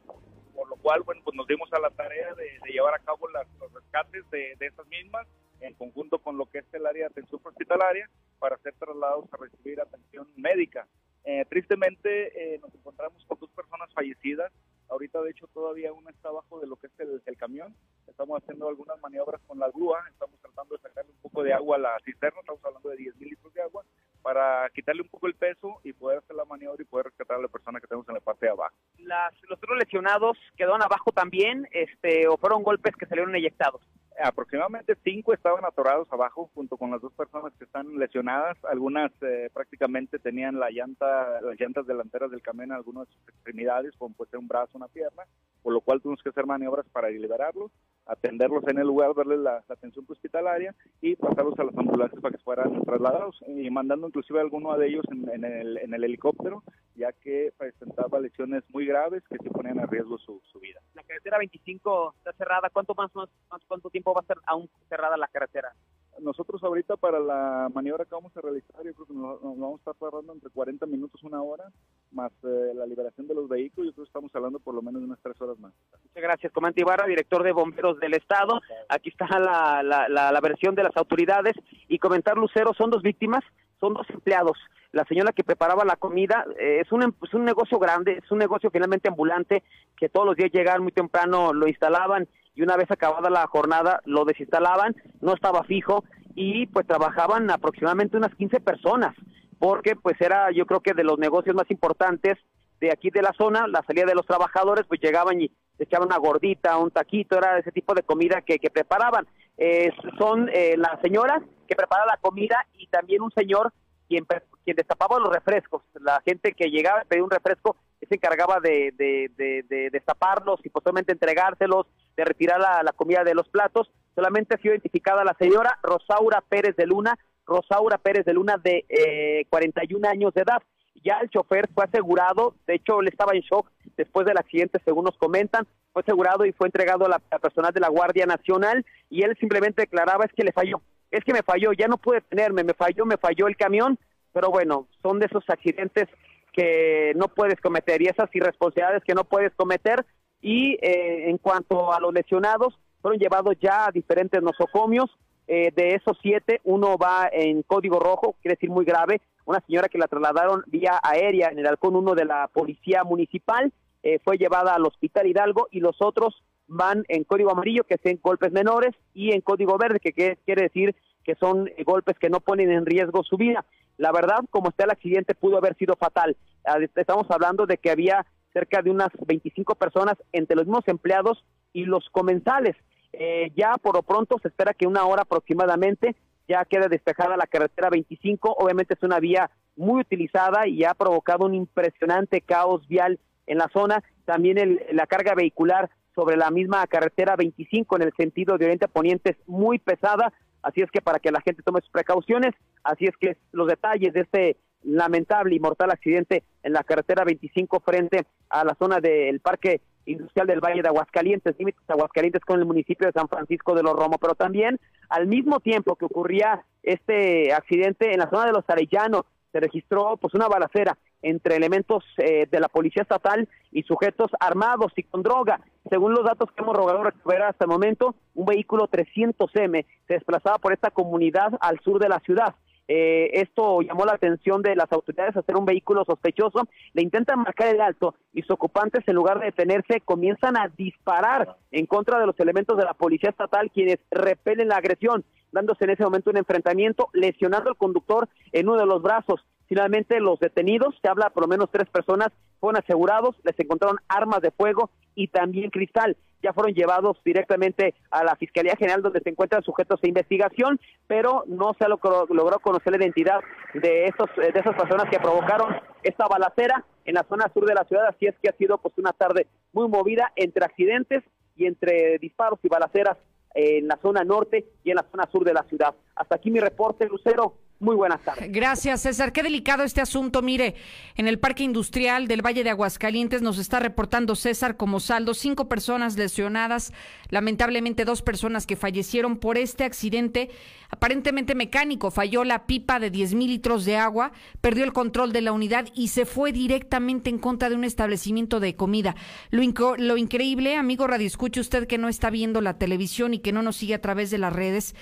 por lo cual, bueno, pues nos dimos a la tarea de, llevar a cabo los rescates de, de esas mismas en conjunto con lo que es el área de atención hospitalaria para ser trasladados a recibir atención médica. Eh, tristemente eh, nos encontramos con dos personas fallecidas. Ahorita de hecho todavía una está abajo de lo que es el, el, camión. Estamos haciendo algunas maniobras con la grúa. Estamos tratando de sacarle un poco de agua a la cisterna. Estamos hablando de 10 mil litros de agua para quitarle un poco el peso y poder hacer la maniobra y poder rescatar a la persona que tenemos en la parte de abajo. Las, los otros lesionados quedaron abajo también este, o fueron golpes que salieron eyectados aproximadamente cinco estaban atorados abajo junto con las dos personas que están lesionadas. Algunas eh, prácticamente tenían la llanta, las llantas delanteras del camión en algunas extremidades, como puede ser un brazo, una pierna, por lo cual tuvimos que hacer maniobras para liberarlos, atenderlos en el lugar, darles la, atención hospitalaria y pasarlos a las ambulancias para que fueran trasladados y mandando inclusive a alguno de ellos en, el, en el helicóptero, ya que presentaba lesiones muy graves que se ponían a riesgo su, su vida. La carretera 25 está cerrada, ¿cuánto más, más, más cuánto tiempo va a estar aún cerrada la carretera? Nosotros ahorita para la maniobra que vamos a realizar, yo creo que nos, vamos a estar tardando entre 40 minutos, una hora, más eh, la liberación de los vehículos, yo creo que estamos hablando por lo menos de unas tres horas más. Muchas gracias, comandante Ibarra, director de Bomberos del Estado. Aquí está la, la, la, versión de las autoridades y comentar, Lucero, son dos víctimas, son dos empleados la señora que preparaba la comida, eh, es, un, es un negocio grande, es un negocio finalmente ambulante, que todos los días llegaban muy temprano, lo instalaban y una vez acabada la jornada lo desinstalaban, no estaba fijo y pues trabajaban aproximadamente unas 15 personas, porque pues era yo creo que de los negocios más importantes de aquí de la zona, la salida de los trabajadores pues llegaban y echaban una gordita, un taquito, era ese tipo de comida que, que preparaban. Eh, son eh, las señoras que preparan la comida y también un señor quien, quien destapaba los refrescos. La gente que llegaba a pedir un refresco se encargaba de, de, destaparlos y posteriormente entregárselos, de retirar la, comida de los platos. Solamente ha sido identificada la señora Rosaura Pérez de Luna, Rosaura Pérez de Luna de eh, 41 años de edad. Ya el chofer fue asegurado, de hecho él estaba en shock después del accidente, según nos comentan, fue asegurado y fue entregado a la personal de la Guardia Nacional y él simplemente declaraba es que le falló, es que me falló, ya no pude tenerme, me falló, me falló el camión, pero bueno, son de esos accidentes que no puedes cometer y esas irresponsabilidades que no puedes cometer. Y eh, en cuanto a los lesionados, fueron llevados ya a diferentes nosocomios. Eh, de esos siete, uno va en código rojo, quiere decir muy grave. Una señora que la trasladaron vía aérea en el halcón 1 de la policía municipal eh, fue llevada al hospital Hidalgo y los otros van en código amarillo, que son golpes menores, y en código verde, que quiere decir que son golpes que no ponen en riesgo su vida. La verdad, como está el accidente, pudo haber sido fatal. Ah, estamos hablando de que había cerca de unas 25 personas entre los mismos empleados y los comensales. Eh, ya por lo pronto se espera que una hora aproximadamente ya quede despejada la carretera 25. Obviamente es una vía muy utilizada y ha provocado un impresionante caos vial en la zona. También el, la carga vehicular sobre la misma carretera 25 en el sentido de Oriente a Poniente es muy pesada, así es que para que la gente tome sus precauciones, así es que los detalles de este lamentable y mortal accidente en la carretera 25 frente a la zona del Parque Industrial del Valle de Aguascalientes, límites Aguascalientes con el municipio de San Francisco de los Romos, pero también al mismo tiempo que ocurría este accidente en la zona de los Arellanos, se registró pues una balacera entre elementos eh, de la policía estatal y sujetos armados y con droga. Según los datos que hemos logrado recuperar hasta el momento, un vehículo 300M se desplazaba por esta comunidad al sur de la ciudad. Eh, esto llamó la atención de las autoridades a hacer un vehículo sospechoso, le intentan marcar el alto y sus ocupantes en lugar de detenerse comienzan a disparar en contra de los elementos de la policía estatal quienes repelen la agresión, dándose en ese momento un enfrentamiento, lesionando al conductor en uno de los brazos. Finalmente los detenidos, se habla por lo menos tres personas, fueron asegurados, les encontraron armas de fuego y también cristal ya fueron llevados directamente a la Fiscalía General donde se encuentran sujetos de investigación, pero no se logró, logró conocer la identidad de esos de esas personas que provocaron esta balacera en la zona sur de la ciudad, así es que ha sido pues una tarde muy movida entre accidentes y entre disparos y balaceras en la zona norte y en la zona sur de la ciudad. Hasta aquí mi reporte, Lucero. Muy buenas tardes. Gracias, César. Qué delicado este asunto. Mire, en el Parque Industrial del Valle de Aguascalientes nos está reportando César como saldo cinco personas lesionadas, lamentablemente dos personas que fallecieron por este accidente aparentemente mecánico. Falló la pipa de 10 mil litros de agua, perdió el control de la unidad y se fue directamente en contra de un establecimiento de comida. Lo, lo increíble, amigo Radio Escuche, usted que no está viendo la televisión y que no nos sigue a través de las redes,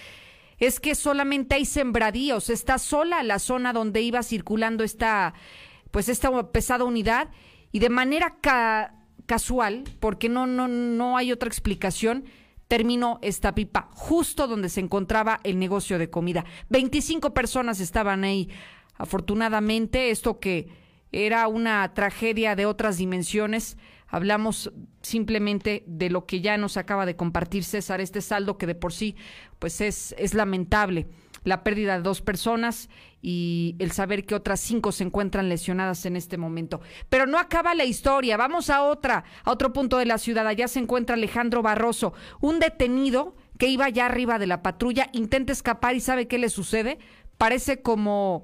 es que solamente hay sembradíos, está sola la zona donde iba circulando esta, pues esta pesada unidad y de manera casual, porque no, no, no hay otra explicación, terminó esta pipa justo donde se encontraba el negocio de comida. 25 personas estaban ahí. Afortunadamente, esto que era una tragedia de otras dimensiones, hablamos simplemente de lo que ya nos acaba de compartir César, este saldo que de por sí pues es, es lamentable, la pérdida de dos personas y el saber que otras cinco se encuentran lesionadas en este momento. Pero no acaba la historia, vamos a otra, a otro punto de la ciudad, allá se encuentra Alejandro Barroso, un detenido que iba ya arriba de la patrulla, intenta escapar y sabe qué le sucede, parece como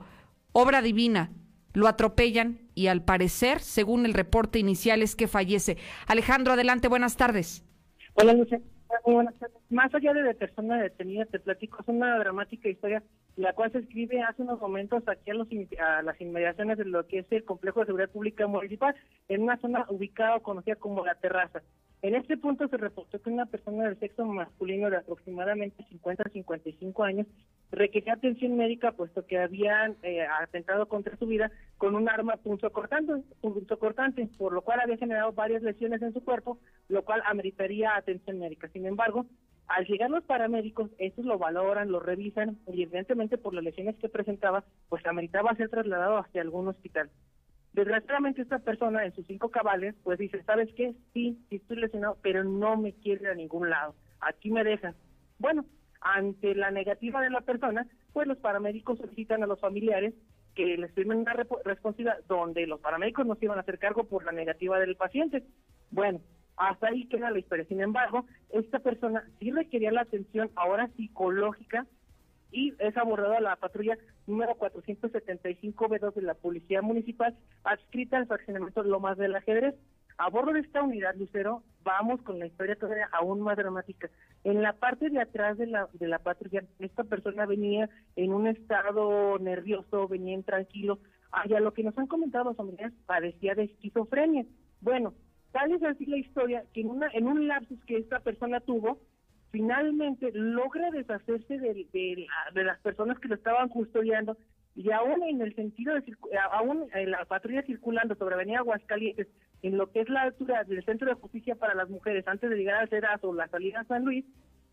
obra divina, lo atropellan y al parecer, según el reporte inicial, es que fallece. Alejandro, adelante, buenas tardes. Hola, Lucia. Muy. Más allá de la persona detenida, te platico, es una dramática historia, la cual se escribe hace unos momentos aquí a, los, a las inmediaciones de lo que es el Complejo de Seguridad Pública Municipal, en una zona ubicada conocida como La Terraza. En este punto se reportó que una persona del sexo masculino de aproximadamente 50 a 55 años requería atención médica puesto que habían eh, atentado contra su vida con un arma punzo cortante, punzo cortante, por lo cual había generado varias lesiones en su cuerpo, lo cual ameritaría atención médica. Sin embargo, al llegar los paramédicos, estos lo valoran, lo revisan y evidentemente por las lesiones que presentaba, pues ameritaba ser trasladado hacia algún hospital. Desgraciadamente esta persona en sus cinco cabales, pues dice, ¿sabes qué? Sí, sí estoy lesionado, pero no me quiere a ningún lado. Aquí me dejan. Bueno, ante la negativa de la persona, pues los paramédicos solicitan a los familiares que les firmen una responsabilidad donde los paramédicos no se iban a hacer cargo por la negativa del paciente. Bueno, hasta ahí queda la historia. Sin embargo, esta persona sí requería la atención ahora psicológica y es abordado a la patrulla número 475B2 de la Policía Municipal, adscrita al fraccionamiento Lomas del Ajedrez. A bordo de esta unidad, Lucero, vamos con la historia todavía aún más dramática. En la parte de atrás de la, de la patrulla, esta persona venía en un estado nervioso, venía intranquilo. Allá lo que nos han comentado los familiares parecía de esquizofrenia. Bueno, tal es así la historia que en, una, en un lapsus que esta persona tuvo, finalmente logra deshacerse de, de, las personas que lo estaban custodiando y aún en el sentido de aún en la patrulla circulando sobre Avenida Aguascalientes en lo que es la altura del Centro de Justicia para las Mujeres antes de llegar al Ceras o la salida a San Luis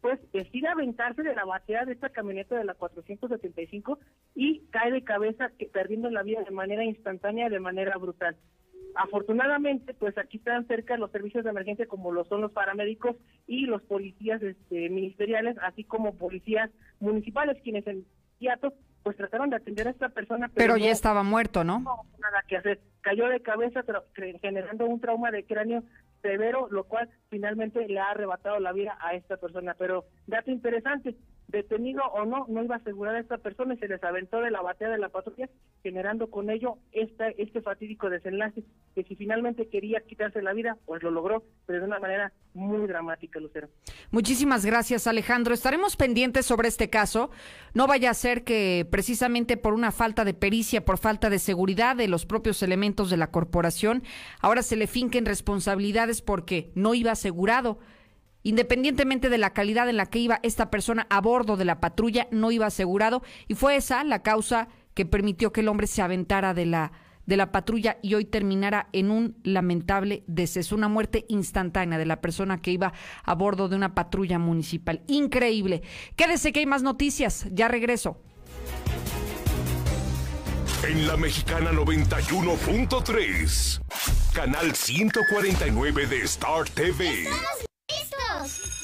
pues decide aventarse de la batea de esta camioneta de la 475 y cae de cabeza perdiendo la vida de manera instantánea de manera brutal. Afortunadamente, pues aquí están cerca los servicios de emergencia como lo son los paramédicos y los policías este, ministeriales, así como policías municipales, quienes en inmediato pues trataron de atender a esta persona. Pero, Pero, ya no- estaba muerto, ¿no? no nada que hacer. Cayó de cabeza cre- generando un trauma de cráneo severo, lo cual finalmente le ha arrebatado la vida a esta persona. Pero dato interesante, detenido o no, no iba a asegurar a esta persona y se les aventó de la batea de la patrulla, generando con ello esta, este fatídico desenlace, que si finalmente quería quitarse la vida, pues lo logró, pero de una manera muy dramática, Lucero. Muchísimas gracias, Alejandro. Estaremos pendientes sobre este caso. No vaya a ser que precisamente por una falta de pericia, por falta de seguridad de los propios elementos de la corporación, ahora se le finquen responsabilidades porque no iba asegurado. Independientemente de la calidad en la que iba esta persona a bordo de la patrulla, no iba asegurado y fue esa la causa que permitió que el hombre se aventara de la de la patrulla y hoy terminara en un lamentable deceso, una muerte instantánea de la persona que iba a bordo de una patrulla municipal. Increíble. Quédese que hay más noticias. Ya regreso. En la Mexicana 91.3, canal 149 de Star TV. ¡Listos!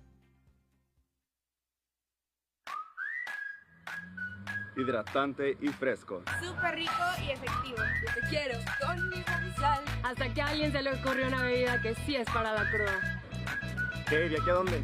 Hidratante y fresco. Súper rico y efectivo. Yo te quiero con mi sal. Hasta que a alguien se le ocurrió una bebida que sí es para la cruda. ¿Qué? ¿De aquí a dónde?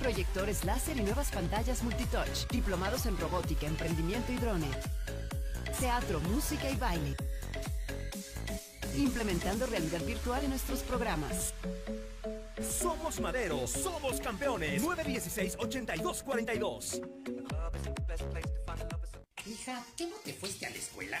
Proyectores láser y nuevas pantallas multitouch. Diplomados en robótica, emprendimiento y drone. Teatro, música y baile. Implementando realidad virtual en nuestros programas. Somos Madero, somos campeones. 916-8242. Hija, ¿qué no te fuiste a la escuela?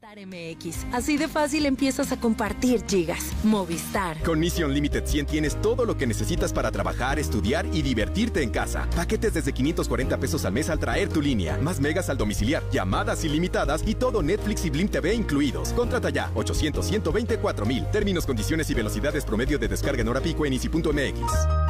Movistar MX. Así de fácil empiezas a compartir gigas. Movistar. Con Mission Limited 100 tienes todo lo que necesitas para trabajar, estudiar y divertirte en casa. Paquetes desde 540 pesos al mes al traer tu línea. Más megas al domiciliar, llamadas ilimitadas y todo Netflix y Blim TV incluidos. Contrata ya 800 124 mil. Términos, condiciones y velocidades promedio de descarga en hora pico en easy.mx.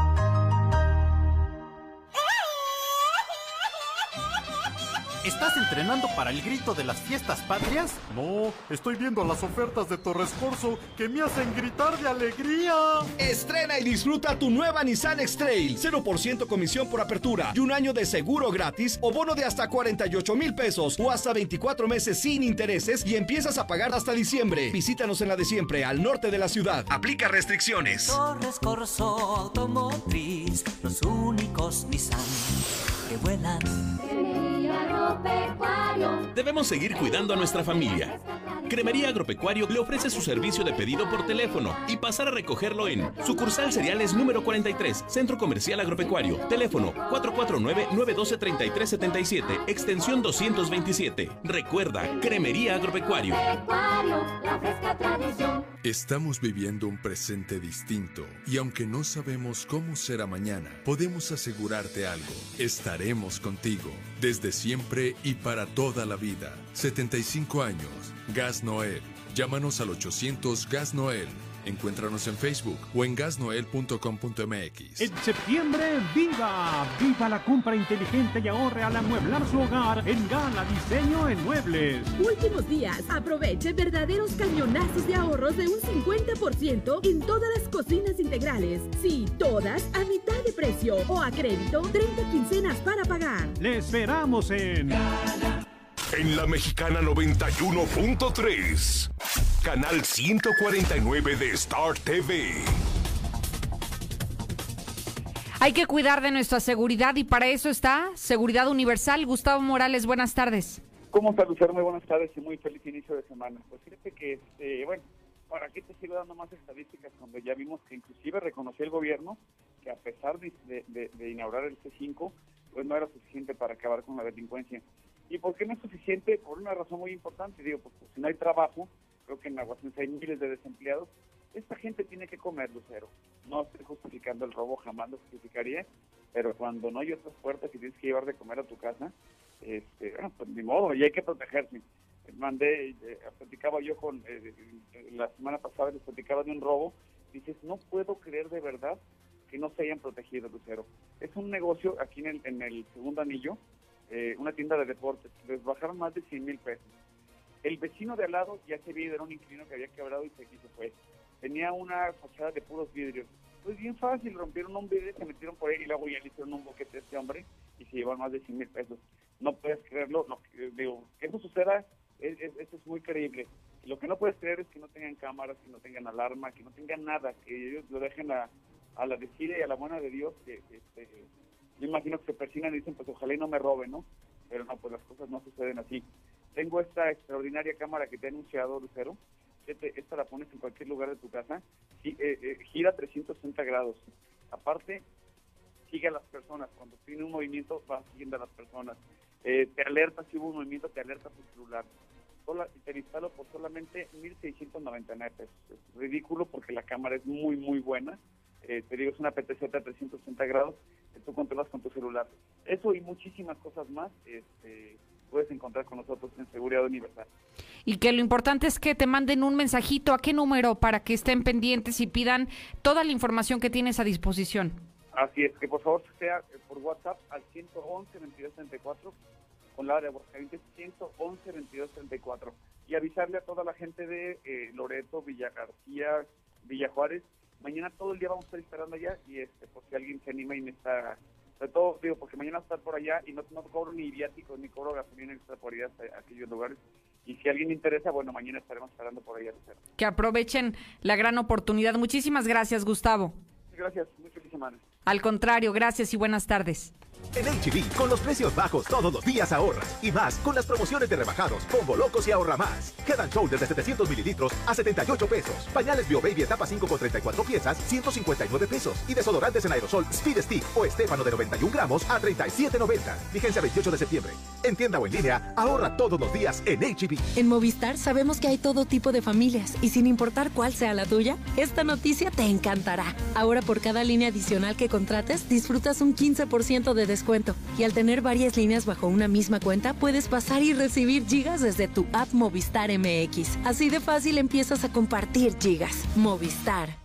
¿Estás entrenando para el grito de las fiestas patrias? No, estoy viendo las ofertas de Torres Corso que me hacen gritar de alegría. Estrena y disfruta tu nueva Nissan X-Trail. 0% comisión por apertura y un año de seguro gratis o bono de hasta 48 mil pesos o hasta 24 meses sin intereses y empiezas a pagar hasta diciembre. Visítanos en la de siempre, al norte de la ciudad. Aplica restricciones. Torres Corso Automotriz, los únicos Nissan que vuelan. Debemos seguir cuidando a nuestra familia. Cremería Agropecuario le ofrece su servicio de pedido por teléfono y pasar a recogerlo en sucursal cereales número 43, Centro Comercial Agropecuario. Teléfono 449-912-3377, extensión 227. Recuerda, Cremería Agropecuario. Estamos viviendo un presente distinto y aunque no sabemos cómo será mañana, podemos asegurarte algo. Estaremos contigo desde siempre y para toda la vida. 75 años. Gas Noel. Llámanos al 800 Gas Noel. Encuéntranos en Facebook o en gasnoel.com.mx. En septiembre, ¡viva! ¡Viva la compra inteligente y ahorre al amueblar su hogar en Gala Diseño en Muebles! Últimos días, aproveche verdaderos cañonazos de ahorros de un 50% en todas las cocinas integrales. Sí, todas a mitad de precio o a crédito, 30 quincenas para pagar. ¡Le esperamos en... En la Mexicana 91.3, canal 149 de Star TV. Hay que cuidar de nuestra seguridad y para eso está Seguridad Universal. Gustavo Morales, buenas tardes. ¿Cómo está, Lucero? Muy buenas tardes y muy feliz inicio de semana. Pues fíjate que, este, bueno, ¿para qué te sigo dando más estadísticas cuando ya vimos que inclusive reconoció el gobierno que a pesar de, de, de inaugurar el C5, pues no era suficiente para acabar con la delincuencia? ¿Y por qué no es suficiente? Por una razón muy importante, digo, porque si no hay trabajo, creo que en Aguascalientes hay miles de desempleados, esta gente tiene que comer, Lucero. No estoy justificando el robo, jamás lo justificaría, pero cuando no hay otras puertas y tienes que llevar de comer a tu casa, este, bueno, pues ni modo, y hay que protegerse. Mandé, eh, platicaba yo con, eh, la semana pasada les platicaba de un robo, dices, no puedo creer de verdad que no se hayan protegido, Lucero. Es un negocio aquí en el, en el segundo anillo, eh, una tienda de deportes, les bajaron más de 100 mil pesos. El vecino de al lado ya se vio, era un inquilino que había quebrado y se, se fue. Tenía una fachada de puros vidrios. Pues bien fácil, rompieron un vidrio, se metieron por ahí y luego ya le hicieron un boquete a este hombre y se llevaron más de 100 mil pesos. No puedes creerlo, no, digo, que eso suceda, es, es, muy creíble. Lo que no puedes creer es que no tengan cámaras, que no tengan alarma, que no tengan nada, que ellos lo dejen a, la decide y a la buena de Dios, que este, yo imagino que se persinan y dicen, pues ojalá y no me roben, ¿no? Pero no, pues las cosas no suceden así. Tengo esta extraordinaria cámara que te he anunciado, Lucero. Esta la pones en cualquier lugar de tu casa. Eh, eh, gira 360 grados. Aparte, sigue a las personas. Cuando tiene un movimiento, va siguiendo a las personas. Eh, te alerta si hubo un movimiento, te alerta tu celular. te lo instalo por solamente 1.699 pesos. Es ridículo porque la cámara es muy, muy buena. te digo, es una PTZ a 360 grados que tú controlas con tu celular. Eso y muchísimas cosas más este, puedes encontrar con nosotros en Seguridad Universal. Y que lo importante es que te manden un mensajito a qué número para que estén pendientes y pidan toda la información que tienes a disposición. Así es, que por favor sea eh, por WhatsApp al 111 2234 con la de Aguascalientes 111 2234 y avisarle a toda la gente de eh, Loreto, Villa García, Villa Juárez mañana todo el día vamos a estar esperando allá y este por si alguien se anima y me está sobre todo digo porque mañana estar por allá y no, no cobro ni viáticos ni cobro gasolina extra por ir a aquellos lugares. Y si alguien le interesa bueno mañana estaremos esperando por allá que aprovechen la gran oportunidad. Muchísimas gracias Gustavo. Gracias muy feliz semana. Al contrario gracias y buenas tardes en HB, con los precios bajos todos los días ahorras. Y más, con las promociones de rebajados, combo locos y ahorra más. Quedan Shoulders de 700 mililitros a 78 pesos. Pañales Bio Baby etapa 5 con 34 piezas, 159 pesos. Y desodorantes en aerosol Speed Stick o Estefano de 91 gramos a 37.90. Vigencia 28 de septiembre. En tienda o en línea, ahorra todos los días en HB. En Movistar sabemos que hay todo tipo de familias y sin importar cuál sea la tuya, esta noticia te encantará. Ahora por cada línea adicional que contrates, disfrutas un 15% de descuento. Y al tener varias líneas bajo una misma cuenta, puedes pasar y recibir gigas desde tu app Movistar MX. Así de fácil empiezas a compartir gigas. Movistar.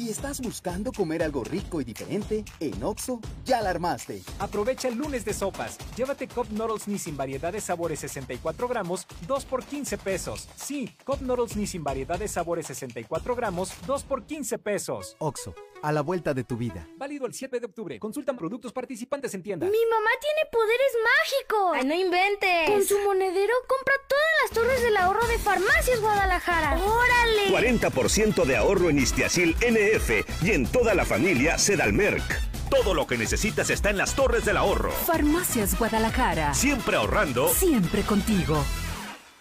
Si estás buscando comer algo rico y diferente, en Oxo ya la armaste. Aprovecha el lunes de sopas. Llévate Cup Noodles Nissin variedad de sabores 64 gramos, 2 por 15 pesos. Sí, Cup Noodles Nissin variedad de sabores 64 gramos, 2 por 15 pesos. Oxo, a la vuelta de tu vida. Válido el 7 de octubre. Consultan productos participantes en tienda. Mi mamá tiene poderes mágicos. Ay, no inventes. Con su monedero compra todas las torres del ahorro de Farmacias Guadalajara. ¡Órale! 40% de ahorro en Istiasil NF y en toda la familia Sedalmerc. Todo lo que necesitas está en las torres del ahorro. Farmacias Guadalajara. Siempre ahorrando. Siempre contigo.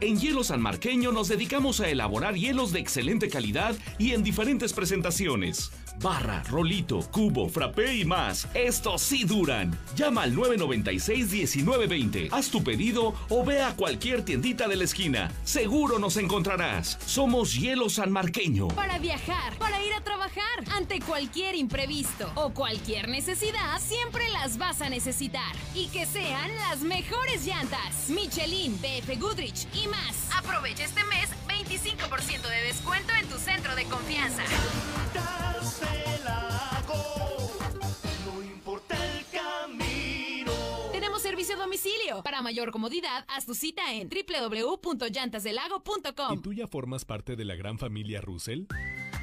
En Hielo San Marqueño nos dedicamos a elaborar hielos de excelente calidad y en diferentes presentaciones. Barra, rolito, cubo, frappé y más. Estos sí duran. Llama al 996-1920. Haz tu pedido o ve a cualquier tiendita de la esquina. Seguro nos encontrarás. Somos Hielo San Marqueño. Para viajar, para ir a trabajar, ante cualquier imprevisto o cualquier necesidad, siempre las vas a necesitar. Y que sean las mejores llantas. Michelin, BF Goodrich y más. Aprovecha este mes 25% de descuento en tu centro de confianza. No importa el camino. Tenemos servicio a domicilio. Para mayor comodidad, haz tu cita en www.llantasdelago.com. ¿Y tú ya formas parte de la gran familia Russell?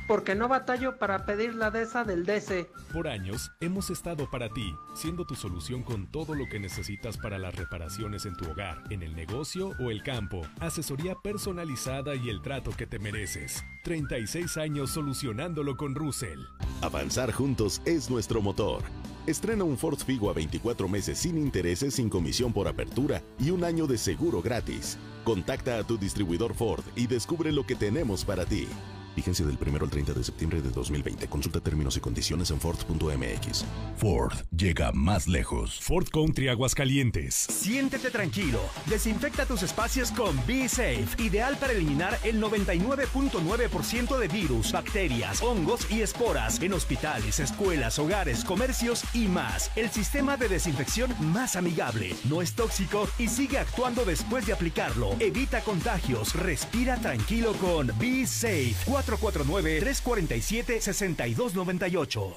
Porque no batallo para pedir la DESA del DC. Por años hemos estado para ti, siendo tu solución con todo lo que necesitas para las reparaciones en tu hogar, en el negocio o el campo, asesoría personalizada y el trato que te mereces. 36 años solucionándolo con Russell. Avanzar juntos es nuestro motor. Estrena un Ford Figo a 24 meses sin intereses, sin comisión por apertura y un año de seguro gratis. Contacta a tu distribuidor Ford y descubre lo que tenemos para ti. Vigencia del 1 al 30 de septiembre de 2020. Consulta términos y condiciones en Ford.mx. Ford llega más lejos. Ford Country Aguascalientes. Siéntete tranquilo. Desinfecta tus espacios con Be Safe. Ideal para eliminar el 99.9% de virus, bacterias, hongos y esporas en hospitales, escuelas, hogares, comercios y más. El sistema de desinfección más amigable. No es tóxico y sigue actuando después de aplicarlo. Evita contagios. Respira tranquilo con Be Safe. 449-347-6298.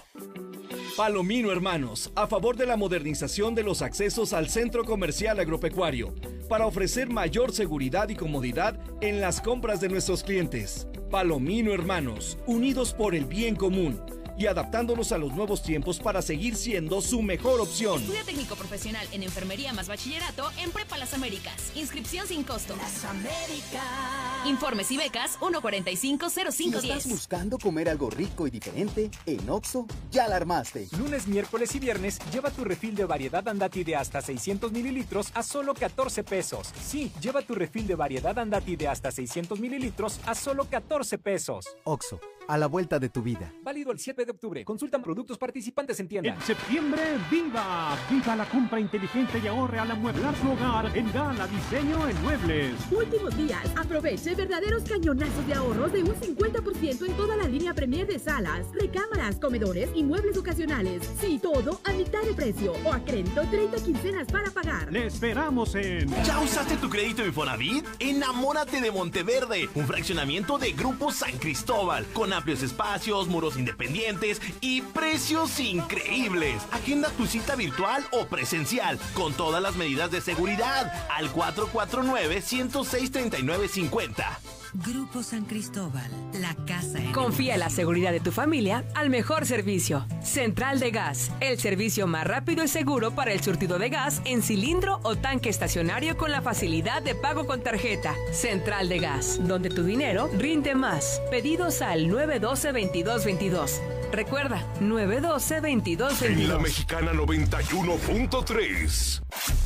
Palomino Hermanos, a favor de la modernización de los accesos al centro comercial agropecuario, para ofrecer mayor seguridad y comodidad en las compras de nuestros clientes. Palomino Hermanos, unidos por el bien común y adaptándonos a los nuevos tiempos para seguir siendo su mejor opción. Estudio técnico profesional en enfermería más bachillerato en Prepa Las Américas. Inscripción sin costo. Las Américas. Informes y becas 1450510. Si estás buscando comer algo rico y diferente, en Oxo ya la armaste. Lunes, miércoles y viernes lleva tu refil de variedad Andati de hasta 600 mililitros a solo 14 pesos. Sí, lleva tu refil de variedad Andati de hasta 600 mililitros a solo 14 pesos. Oxo, a la vuelta de tu vida. Válido el 7 de octubre. Consultan productos participantes en tienda. En septiembre, ¡viva! ¡Viva la compra inteligente y ahorre al amueblar su hogar en Gala Diseño en Muebles! Últimos días, aproveche verdaderos cañonazos de ahorros de un 50% en toda la línea Premier de salas, recámaras, comedores y muebles ocasionales. Sí, todo a mitad de precio o a crédito 30 quincenas para pagar. ¡Le esperamos en... ¿Ya usaste tu crédito Infonavit? Enamórate de Monteverde, un fraccionamiento de Grupo San Cristóbal, con amplios espacios, muros independientes y precios increíbles. Agenda tu cita virtual o presencial con todas las medidas de seguridad al 449-106-3950. Grupo San Cristóbal, la casa en Confía en la seguridad de tu familia al mejor servicio. Central de Gas, el servicio más rápido y seguro para el surtido de gas en cilindro o tanque estacionario con la facilidad de pago con tarjeta. Central de Gas, donde tu dinero rinde más. Pedidos al 912-2222. Recuerda, 912-2222. En la mexicana 91.3,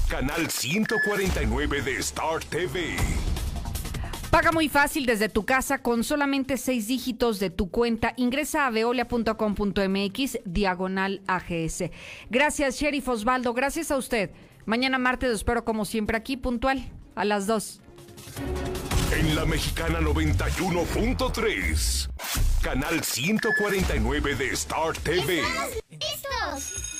canal 149 de Star TV. Paga muy fácil desde tu casa con solamente seis dígitos de tu cuenta. Ingresa a veolia.com.mx diagonal AGS. Gracias, Sheriff Osvaldo. Gracias a usted. Mañana martes espero como siempre aquí puntual a las 2. En la mexicana 91.3, canal 149 de Star TV. ¡Listos!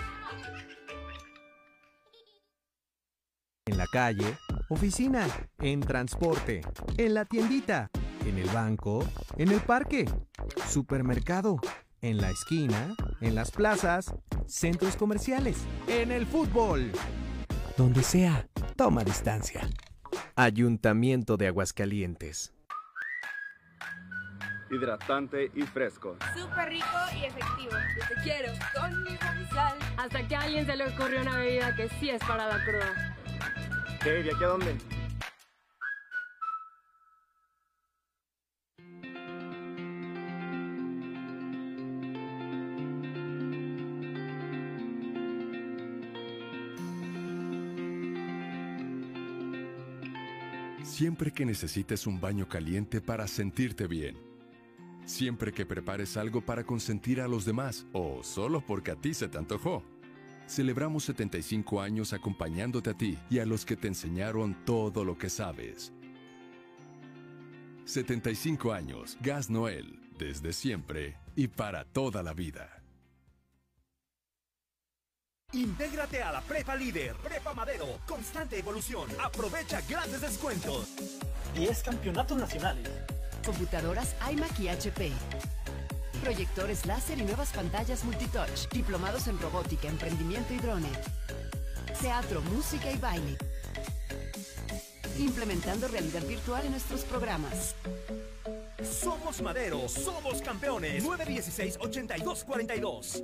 En la calle, oficina, en transporte, en la tiendita, en el banco, en el parque, supermercado, en la esquina, en las plazas, centros comerciales, en el fútbol. Donde sea, toma distancia. Ayuntamiento de Aguascalientes. hidratante y fresco. Súper rico y efectivo. Yo te quiero con mi sal. Hasta que a alguien se le ocurrió una bebida que sí es para la cruda. ¿Qué? ¿De aquí a dónde? Siempre que necesites un baño caliente para sentirte bien. Siempre que prepares algo para consentir a los demás o solo porque a ti se te antojó. Celebramos 75 años acompañándote a ti y a los que te enseñaron todo lo que sabes. 75 años, Gas Noel, desde siempre y para toda la vida. Intégrate a la Prepa Líder, Prepa Madero, constante evolución. Aprovecha grandes descuentos. 10 campeonatos nacionales. Computadoras iMac y HP. Proyectores láser y nuevas pantallas multitouch. Diplomados en robótica, emprendimiento y drone. Teatro, música y baile. Implementando realidad virtual en nuestros programas. Somos Madero, somos campeones. 916-8242.